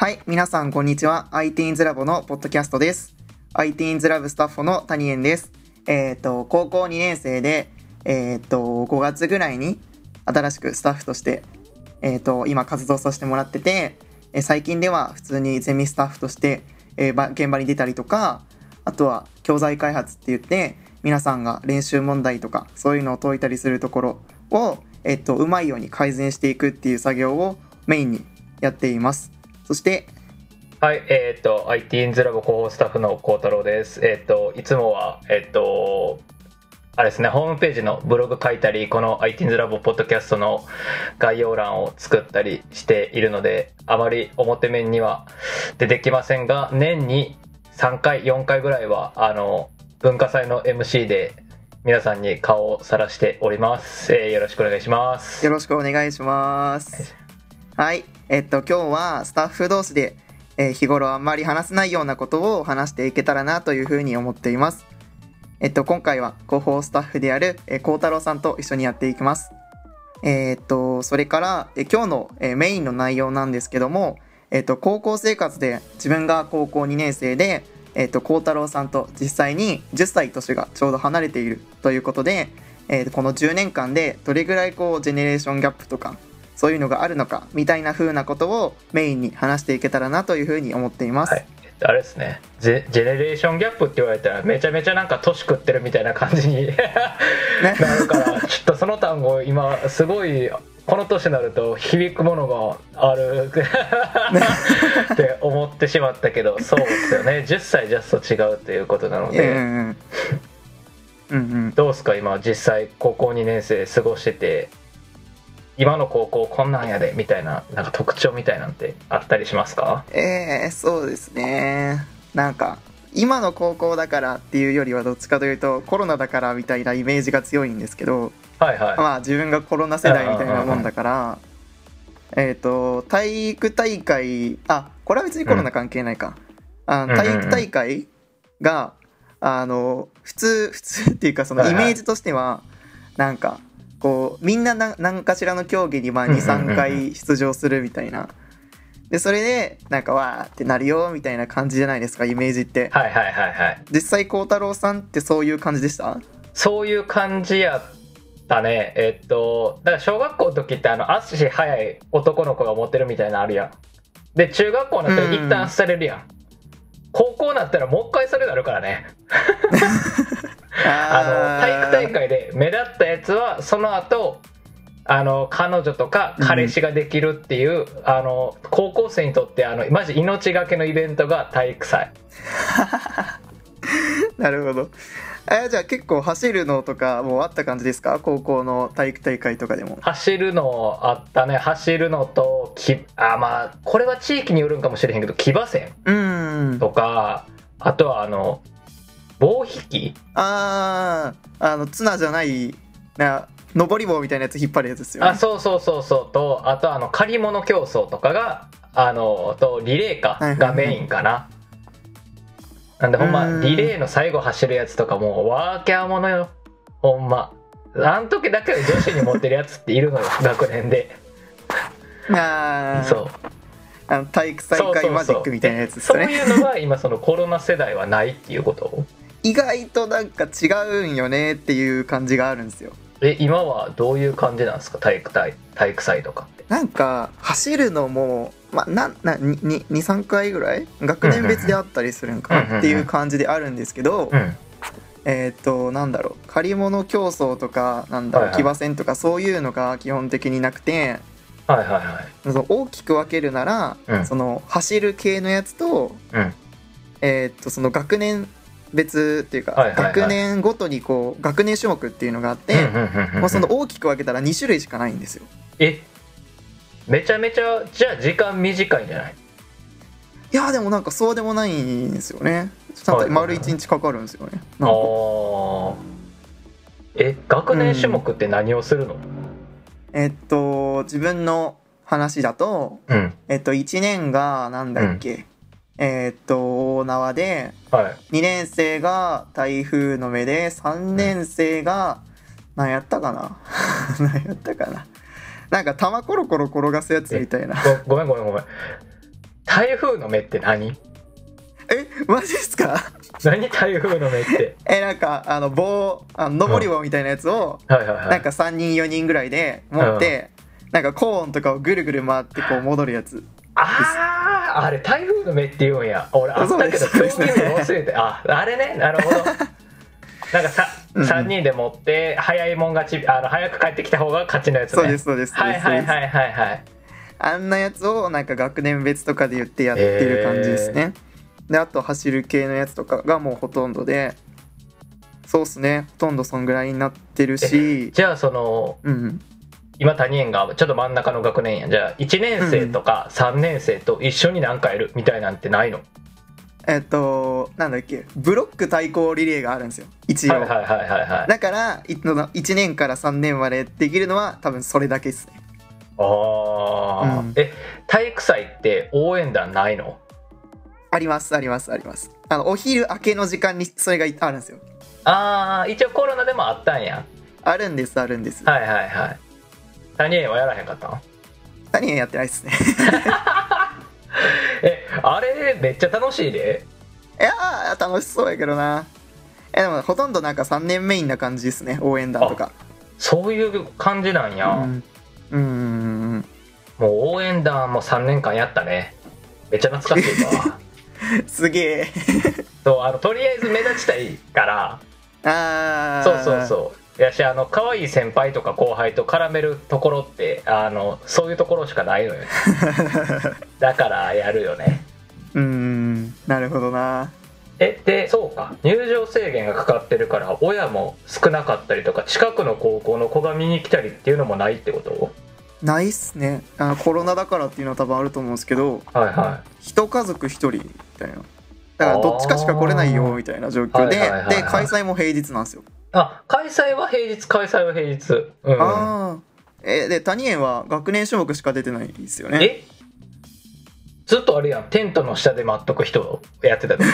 はい、皆さんこんにちは。ITeens ラボのポッドキャストです。ITeens ラブスタッフの谷園です。えっ、と、高校2年生で、えっ、と、5月ぐらいに新しくスタッフとして、えっ、と、今活動させてもらってて、え最近では普通にゼミスタッフとして、えー現場に出たりとか、あとは教材開発って言って、皆さんが練習問題とか、そういうのを解いたりするところを、えっ、と、うまいように改善していくっていう作業をメインにやっています。そして、はい、えっ、と、IT インズラボ広報スタッフの幸太郎です。えっ、と、いつもは、えっ、と、あれですね、ホームページのブログ書いたり、この IT インズラボポッドキャストの概要欄を作ったりしているので、あまり表面には出てきませんが、年に3回、4回ぐらいは、あの、文化祭の MC で皆さんに顔をさらしております。えーよろしくお願いします。よろしくお願いします。はい。えっと、今日はスタッフ同士で、えー日頃あんまり話せないようなことを話していけたらなというふうに思っています。えっと、今回は広報スタッフである、えー、孝太郎さんと一緒にやっていきます。えーっと、それから、え今日の、えメインの内容なんですけども、えっと、高校生活で自分が高校2年生で、えっと、孝太郎さんと実際に10歳年がちょうど離れているということで、えーこの10年間でどれぐらいこうジェネレーションギャップとかそういうのがあるのかみたいな風なことをメインに話していけたらなというふうに思っています。はい、あれですね。ジェジェネレーションギャップって言われたらめちゃめちゃなんか年食ってるみたいな感じに なるからちょっとその単語今すごいこの年になると響くものがある。って思ってしまったけど そうですよね。10歳ジャスト違うということなのうんで、うん。うんうん。どうですか今実際高校2年生過ごしてて今の高校こんなんやでみたいななんか特徴みたいなんてあったりしますか？えー、そうですね。なんか今の高校だからっていうよりはどっちかというとコロナだからみたいなイメージが強いんですけどはいはい、まあ自分がコロナ世代みたいなもんだからえっ、と体育大会あこれは別にコロナ関係ないか、あうんうんうん。体育大会があの普通普通っていうかそのイメージとしてはなんかこうみんなな何かしらの競技にまあうんうんうんうん。23回出場するみたいな。でそれでなんかわーってなるよみたいな感じじゃないですかイメージって。はいはいはいはい。実際孝太郎さんってそういう感じでした？そういう感じやったね。えっとだから小学校の時ってあの足速い男の子が持ってるみたいなのあるやん。で中学校になったら一旦捨てれるやん、高校になったらもう一回それなるからね あの体育大会で目立ったやつはその後あの彼女とか彼氏ができるっていう、あの高校生にとってあのマジ命がけのイベントが体育祭。なるほど。えじゃあ結構走るのとかもうあった感じですか？高校の体育大会とかでも。走るのあったね。走るのときあまあこれは地域によるんかもしれへんけど騎馬戦とかあとはあの棒引き？あーあのツナじゃないな登り棒みたいなやつ引っ張るやつですよね。あそうそうそうそう。とあとあの借り物競争とかがあのとリレーかがメインかな、なんでほんまうん。リレーの最後走るやつとかもうワーキャーものよ。ほんま。あん時だけ女子に持ってるやつっているのよ 学年で。あーそう。あの体育大会マジックみたいなやつですそういうのが今そのコロナ世代はないっていうこと？意外となんか違うんよねっていう感じがあるんですよ。え今はどういう感じなんですか？体育大体育祭とかって。なんか走るのもまあなな23回ぐらい？学年別であったりするんかうんうんうなんっていう感じであるんですけど、うんえっ、となんだろう。借り物競争とかなんだろう、はいはい。騎馬戦とかそういうのが基本的になくてはいはいはい。その大きく分けるなら、うん。その走る系のやつと,、うん。えっとその学年別っていうか、はいはいはい。学年ごとにこう学年種目っていうのがあって、うんうんうんうんまあ、その大きく分けたら2種類しかないんですよ。え？めちゃめちゃじゃあ時間短いんじゃない？いやでもなんかそうでもないんですよね。ちゃんと丸1日かかるんですよね。あなんか。ー。え学年種目って何をするの？えっと自分の話だと、うん。えっと1年がなんだっけ、えっと大縄ではい。2年生が台風の目で3年生が何やったかな？何やったかな？なんか玉コロコロ転がすやつみたいな。ごごめんごめんごめん。台風の目って何？えマジっすか？何台風の目って？えなんかあの棒あの登り棒みたいなやつを、はいはいはい。なんか3人4人ぐらいで持って、なんかコーンとかをぐるぐる回ってこう戻るやつあああれ台風の目って言うんや。俺あったけどそうです。競技名忘れて。ああれね。なるほど。なんかさ、うんうん。3人で持って早いもん勝ちあの早く帰ってきた方が勝ちのやつね。そうですそうです。はいはいはいはいはい。あんなやつをなんか学年別とかで言ってやってる感じですね。であと走る系のやつとかがもうほとんどでそうっすね。ほとんどそんぐらいになってるし。じゃあそのうん今谷園がちょっと真ん中の学年やじゃあ1年生とか3年生と一緒に何かやるみたいなんてないの、えっとなんだっけ？ブロック対抗リレーがあるんですよ。一応、はいはいはいはいはい。だから1年から3年までできるのは多分それだけですね。ああ、うん。え体育祭って応援団ないの？ありますありますあります。あのお昼明けの時間にそれがあるんですよ。ああ一応コロナでもあったんや。あるんですあるんです。はいはいはい谷園はやらへんかったん？何やってないですね。えあれめっちゃ楽しいで？いやー楽しそうやけどな。えでもほとんどなんか3年メインな感じですね応援団とか。そういう感じなんや、うん。うんうんもう応援団も3年間やったね。めっちゃ懐かしいわ。すげえ。そうあのとりあえず目立ちたいから。ああそうそうそうやしあの可愛い先輩とか後輩と絡めるところってあのそういうところしかないのよ だからやるよね。ううんなるほどな。えでそうか。入場制限がかかってるから親も少なかったりとか近くの高校の子が見に来たりっていうのもないってこと？ないっすね。あコロナだからっていうのは多分あると思うんですけどはいは一家族一人みたいな。だからどっちかしか来れないよみたいな状況でで開催も平日なんですよ、あ開催は平日開催は平日。うん。ああえで谷園は学年種目しか出てないですよね。え？ずっとあれやん。テントの下で待っとく人やってたってこ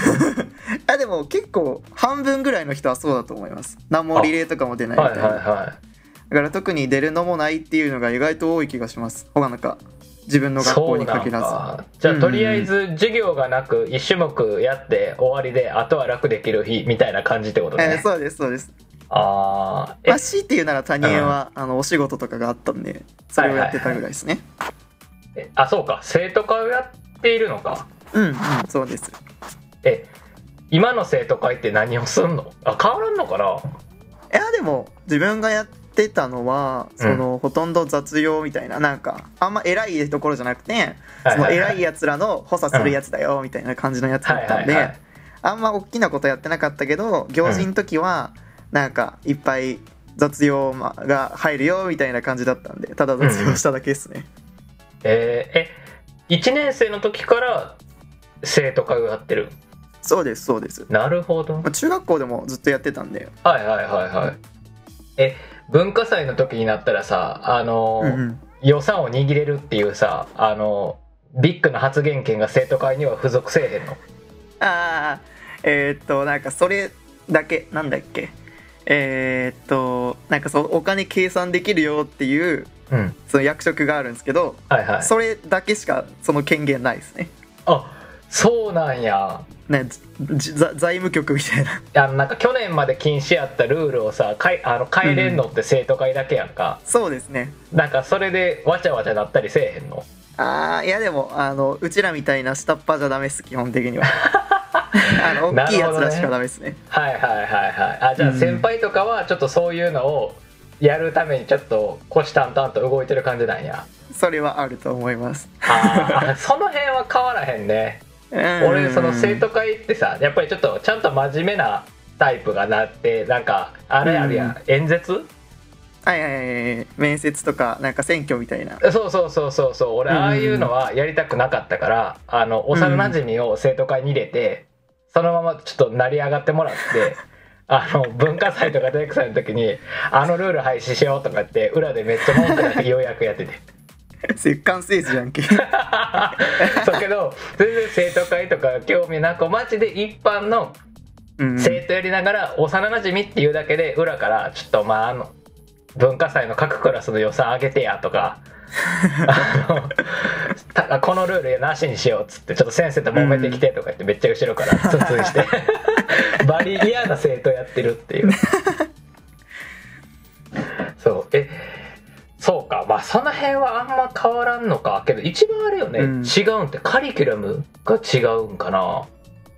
あでも結構半分ぐらいの人はそうだと思います。何もリレーとかも出ないみたいな、はいはだから特に出るのもないっていうのが意外と多い気がします。他なんか自分のい学校に限らず。か。じゃあとりあえず授業がなく1種目やって終わりであとは楽できる日みたいな感じってことね。えーそうですそうですああえまあ強いて言うなら谷園は、あのお仕事とかがあったんでそれをやってたぐらいですね、えあそうか。生徒会をやっているのか。うんうんそうです。え今の生徒会って何をすんの？あ変わらんのかな？いやでも自分がやってたのはその、ほとんど雑用みたいななんかあんま偉いところじゃなくてその偉いやつらの補佐するやつだよみたいな感じのやつだったんで、はいはいはいあんま大きなことやってなかったけど行事の時はなんかいっぱい雑用が入るよみたいな感じだったんでただ雑用しただけですね、えーえ1年生の時から生徒会をやってる？そうですそうです、なるほど。まあ、中学校でもずっとやってたんで。はいはいはいはい。え文化祭の時になったらさあのーうんうん。予算を握れるっていうさあのビッグな発言権が生徒会には付属せえへんの？ああえーっとなんかそれだけなんだっけ？えーっとなんかそうお金計算できるよっていううん。その役職があるんですけどはいはい。それだけしかその権限ないですね。あそうなんや。ね財務局みたいな。あのなんか去年まで禁止やったルールをさかいあの変えれんのって生徒会だけやんか、そうですね。なんかそれでわちゃわちゃなったりせえへんの？ああいやでもあのうちらみたいな下っ端じゃダメっす基本的には あの 大きいやつらしかダメですね。はいはいはいはい。あじゃあうん。先輩とかはちょっとそういうのをやるためにちょっと虎視眈々と動いてる感じなんや。それはあると思います。あー その辺は変わらへんね。俺俺その生徒会ってさやっぱりちょっとちゃんと真面目なタイプがなってなんかあれあるやん、うん。演説？はいはいはい面接とかなんか選挙みたいな。そうそうそうそうそう。俺うん。ああいうのはやりたくなかったから、あの幼馴染を生徒会に入れて、そのままちょっと成り上がってもらって あの文化祭とか体育祭の時に「あのルール廃止しよう」とかって裏でめっちゃ文句なってようやくやってて。折感政治じゃんけ。そうけど全然生徒会とか興味なくマジで一般のうん。生徒やりながら幼馴染っていうだけで裏からちょっとまああの文化祭の各クラスの予算上げてやとか。あのたこのルールなしにしようっつってちょっと先生と揉めてきてとか言ってめっちゃ後ろからツンツンして。バリ嫌な生徒やってるっていう。そう。えそうか。まあその辺はあんま変わらんのか。けど一番あれよね、うん。違うんってカリキュラムが違うんかな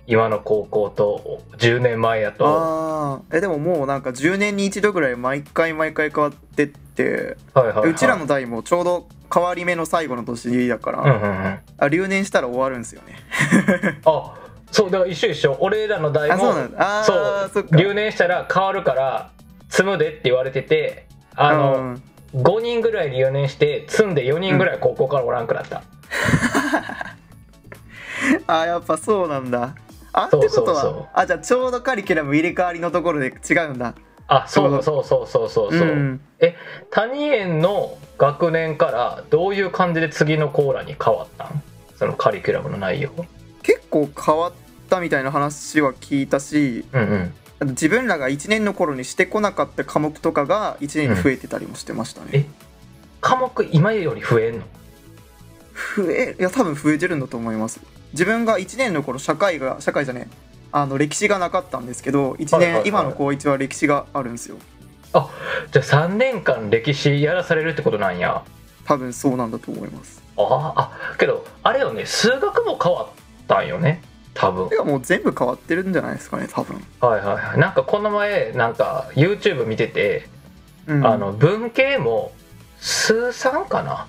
今の高校と10年前やと。えでももうなんか10年に一度ぐらい毎回毎回変わってって。はいはい、はい、うちらの代もちょうど変わり目の最後の年だから、うんうんうん。あ留年したら終わるんですよね。あそうだから一緒一緒。俺らの代もあそう留年したら変わるから積むでって言われててあの、うん5人ぐらい留年して積んで4人ぐらい高校からおらんくなった、あやっぱそうなんだあってことはそうそうあじゃあちょうどカリキュラム入れ替わりのところで違うんだ。あそうそうそうそうそうそう、ん。え谷園の学年からどういう感じで次のコーラに変わったんそのカリキュラムの内容。結構変わったみたいな話は聞いたしうんうん。自分らが1年の頃にしてこなかった科目とかが1年に増えてたりもしてましたね、え科目今より増えんの？増えいや多分増えてるんだと思います。自分が1年の頃社会が社会じゃねえ。あの歴史がなかったんですけど1年、今の高1は歴史があるんですよ。じゃあ3年間歴史やらされるってことなんや。多分そうなんだと思います。あーあけどあれよね数学も変わったんよね。多分。いやもう全部変わってるんじゃないですかね多分、はいはいはい。なんかこの前なんか YouTube 見てて、うん、あの文系も数3かな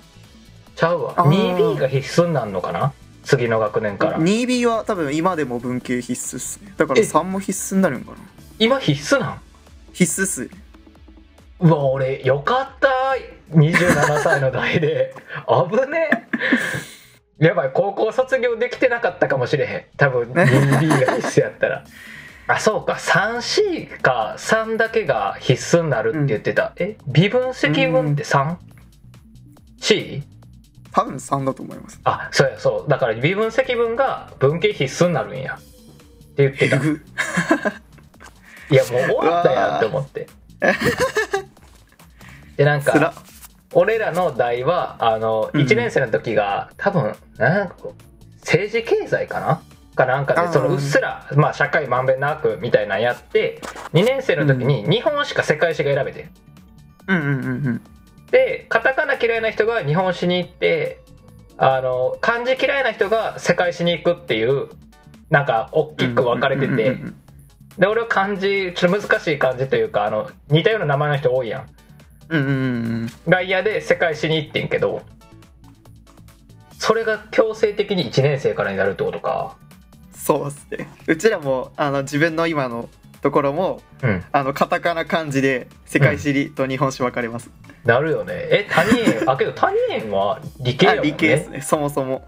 ちゃうわ。あー。2B が必須になるのかな？次の学年から。2B は多分今でも文系必須っすね。だからえ？3も必須になるんかな。今必須なん？必須っすうわ俺よかった27歳の代で。危ねえ。やばい高校卒業できてなかったかもしれへん。多分 2B が必須やったら。あそうか。3C か。3だけが必須になるって言ってた、え？微分積分って 3?C? 多分3だと思います。あそうやそう。だから微分積分が文系必須になるんや。って言ってた。いやもう終わったやんって思って。でなんか俺らの代はあのうん。1年生の時が、多分なんか政治経済かな？かなんかでそのうっすら、まあ、社会まんべんなくみたいなのやって2年生の時に日本史か世界史が選べてん。うんうんうんうんでカタカナ嫌いな人が日本史に行ってあの漢字嫌いな人が世界史に行くっていうなんか大きく分かれてて。で俺は漢字ちょっと難しい漢字というかあの似たような名前の人多いやん。うんうんうんうん。が嫌で世界史に行ってんけどそれが強制的に1年生からになるってことか。そうっすね。うちらもあの自分の今のところもうん。あのカタカナ漢字で世界史りと日本史分かれます、なるよね。え谷園？あけど谷園は理系ね？理系ですね。そもそも。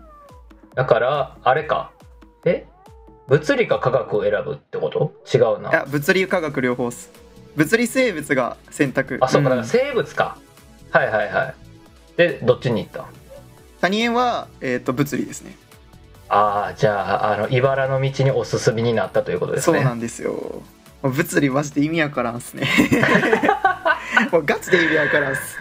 だからあれか。え？物理か科学を選ぶってこと？違ういなや物理科学両方っす。物理生物が選択。あそうか。だからん生物か、はいはいはい。でどっちに行った？谷園は、えー、と物理ですね。ああじゃああの茨の道にお進みになったということですね。そうなんですよ物理マジで意味わからんっすね。もうガチで意味わからんっす。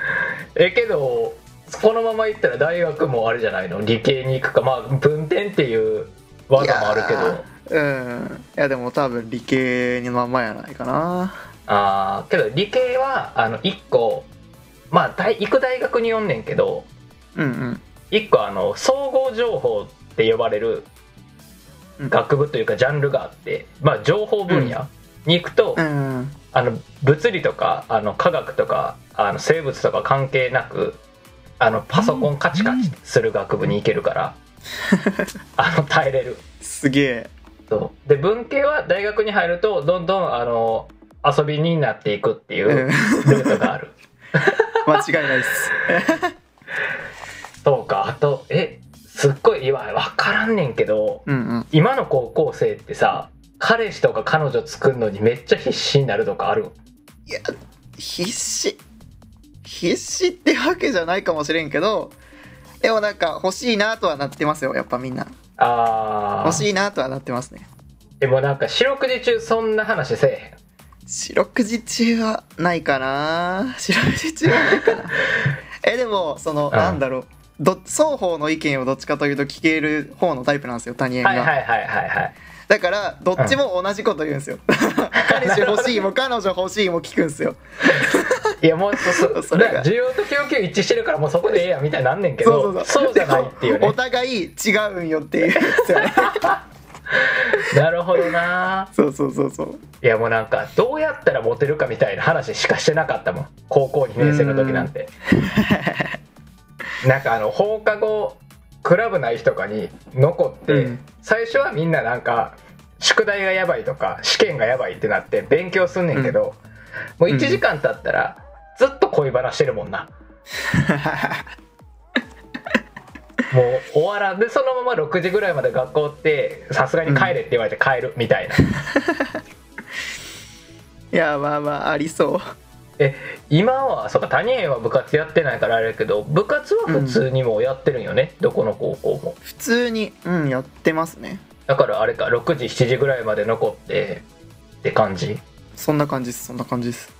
えけどこのまま行ったら大学もあれじゃないの？理系に行くかまあ文典っていう技もあるけど。うん。いやでも多分理系のまんまやないかな。あーけど理系はあの1個まあ大行く大学に読んねんけどうんうん。1個あの総合情報って呼ばれるうん学部というかジャンルがあって、まあ、情報分野に行くと、うん。あの物理とかあの科学とかあの生物とか関係なくあのパソコンカチカチする学部に行けるから、あの耐えれる。すげえ。そう。で文系は大学に入るとどんどんあの遊びになっていくっていううん。ルートがある。間違いないっす。そうか。あとえすっごい今分からんねんけどうんうん。今の高校生ってさ彼氏とか彼女作るのにめっちゃ必死になるとかある？いや必死。必死ってわけじゃないかもしれんけどでもなんか欲しいなとはなってますよやっぱみんな。あー。欲しいなとはなってますね。でもなんか四六時中そんな話せえへん？四六時中はないかな。四六時中はないかな。えでもそのうん。なんだろう。ど双方の意見をどっちかというと聞ける方のタイプなんですよ谷園が、はいはいはいはいはいだからどっちも同じこと言うんですよ。彼氏欲しいも彼女欲しいも聞くんですよ。いやもうそそ それが。需要と供給一致してるからもうそこでええやんみたいになんねんけどそうじゃないっていうね。お互い違うんよっていう。やつよねなるほどな。そうそうそうそう。いやもうなんかどうやったらモテるかみたいな話しかしてなかったもん。高校2年生の時なんて。なんかあの放課後クラブ内とかに残って、うん。最初はみんななんか宿題がやばいとか試験がやばいってなって勉強すんねんけど、もう1時間経ったらずっと恋バナしてるもんな。もう終わらん。でそのまま6時ぐらいまで学校ってさすがに帰れって言われて帰るみたいな、いやまあまあありそうえ今はそうか谷園は部活やってないからあれやけど部活は普通にもうやってるんよね、どこの高校も。普通にうんやってますね。だからあれか6時7時ぐらいまで残ってって感じ？そんな感じですそんな感じです。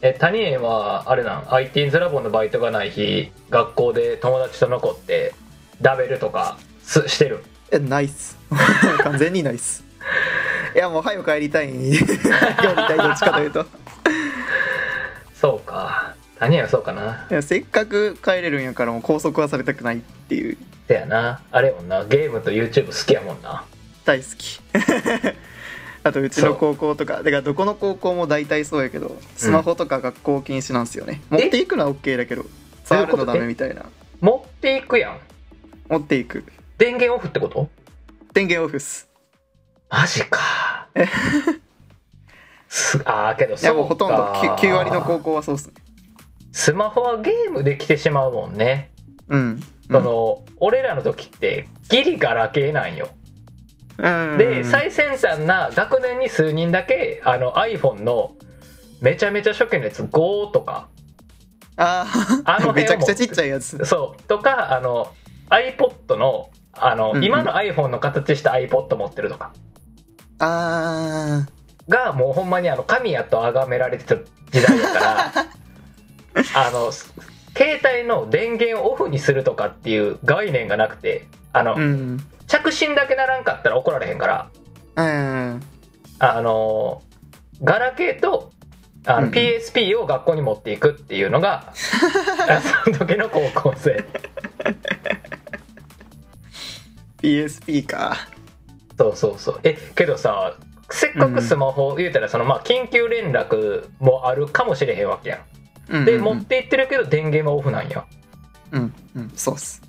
え谷園はあれなん？IT ズラボのバイトがない日学校で友達と残ってダベルとかすしてる？えナイス完全にナイスいやもう早く帰りたい。帰りたいどっちかというとそうか。谷園はそうかな。いやせっかく帰れるんやからもう拘束はされたくないっていう。せやな。あれやもんな。ゲームと YouTube 好きやもんな。大好き。あとうちの高校とか。だからどこの高校も大体そうやけどスマホとか学校禁止なんですよね、え持っていくのは OK だけど触るのダメみたいな。持っていくやん。持っていく。電源オフってこと？電源オフっす。マジか すあーけどいやもうほとんど 9, 9割の高校はそうっすね。スマホはゲームできてしまうもんね、うんその俺らの時ってギリガラケーなんよ。うん。で最先端な学年に数人だけあの iPhone のめちゃめちゃ初期のやつ5とか。ああのめちゃくちゃちっちゃいやつ。そう。とかあの iPod のあの、うんうん。今の iPhone の形した iPod 持ってるとか。あがもうほんまにあの神やと崇められてた時代だから あの携帯の電源をオフにするとかっていう概念がなくてあの、あうん。着信だけならんかったら怒られへんからうんあのガラケーとあのうん PSP を学校に持っていくっていうのが、あその時の高校生。PSP か。そうそうそう。えけどさせっかくスマホ言うたらそのまあ緊急連絡もあるかもしれへんわけやん。で持っていってるけど電源はオフなんや。うんうんそうっす。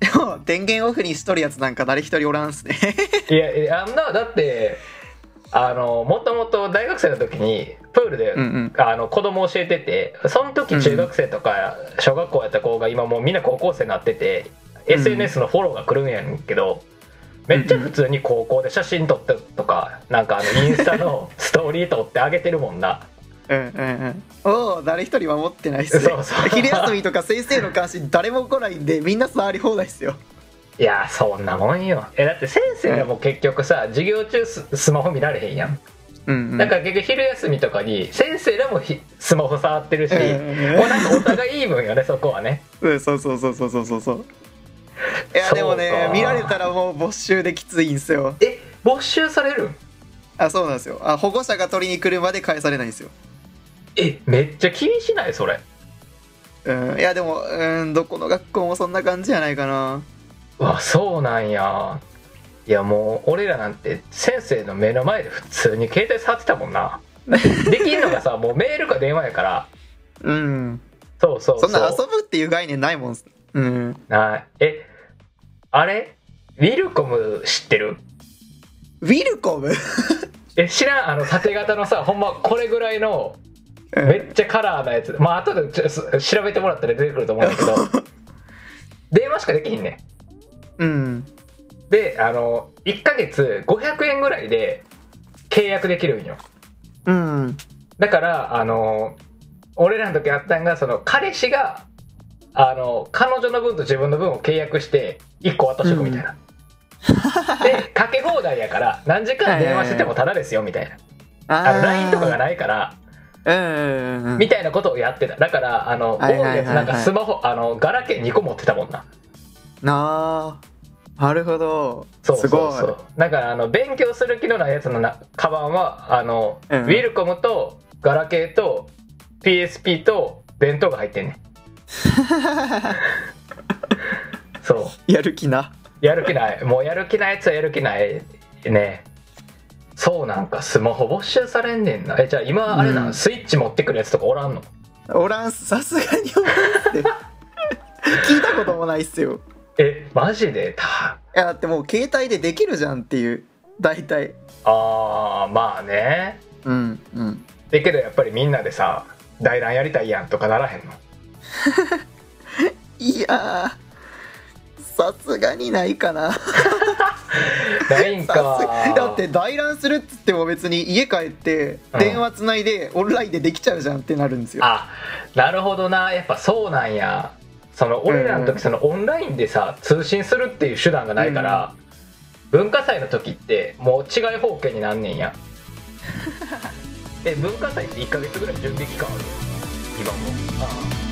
で も電源オフにしとるやつなんか誰一人おらんっすね。いやいやあんなだってあのもともと大学生の時にプールで、うんうん。あの子供教えててその時中学生とか小学校やった子が今もうみんな高校生になってて、うん。SNS のフォローが来るんやんけどめっちゃ普通に高校で写真撮ってとかなんかあのインスタのストーリー撮ってあげてるもんな。うんうんうん。おお誰一人守ってないっすね。そうそう。昼休みとか先生の監視誰も来ないんでみんな触り放題っすよ。いやそんなもんよ。えだって先生らも結局さ授業中ススマホ見られへんやん。うんうん。だから結局昼休みとかに先生らもひスマホ触ってるし、うんもうなんかお互いいい分よねそこはね。うんそうそうそうそうそうそうそういやでもね見られたらもう没収できついんすよ。え没収されるん？あそうなんですよ。あ保護者が取りに来るまで返されないんですよ。えめっちゃ厳しいない？それ。うんいやでもうんどこの学校もそんな感じじゃないかな。うわそうなんや。いやもう俺らなんて先生の目の前で普通に携帯触ってたもんな。できんのがさもうメールか電話やから。うん。そうそうそそんな遊ぶっていう概念ないもんうん。なえあれ？ウィルコム知ってる？ウィルコム？え知らん？あの縦型のさほんまこれぐらいのめっちゃカラーなやつ。まあ後で調べてもらったら出てくると思うんだけど。電話しかできひんねうん。んであの1ヶ月500円ぐらいで契約できるんよ。うん。だからあの俺らの時あったんがその彼氏があの彼女の分と自分の分を契約して1個渡しとくみたいな、でかけ放題やから何時間電話しててもタダですよみたいな。あの LINE とかがないからうんうんうんみたいなことをやってた。だからあの多いやつなんかスマホあのガラケー2個持ってたもんな。なあ。なるほど。そうそうすごい。そうだからあの勉強する気のないやつのなカバンはあの、うんウィルコムとガラケーと PSP と弁当が入ってんねんそう。やる気な。やる気ない。もうやる気ないやつはやる気ないね。そうなんかスマホ没収されんねんな。えじゃあ今あれな、うん。スイッチ持ってくるやつとかおらんの？おらん。さすがにおらんって。聞いたこともないっすよ。えマジで？たいやだってもう携帯でできるじゃんっていう。大体。あーまあね。うんうん。だけどやっぱりみんなでさ大乱やりたいやんとかならへんの？いやーさすがにないかな。ないんか。だって大乱するっつっても別に家帰ってうん。電話つないでオンラインでできちゃうじゃんってなるんですよ。あなるほどな。やっぱそうなんや。その俺らのうん時そのオンラインでさ通信するっていう手段がないから、文化祭の時ってもう違い方形になんねんや。え文化祭って1ヶ月ぐらい準備期間ある？今も。あ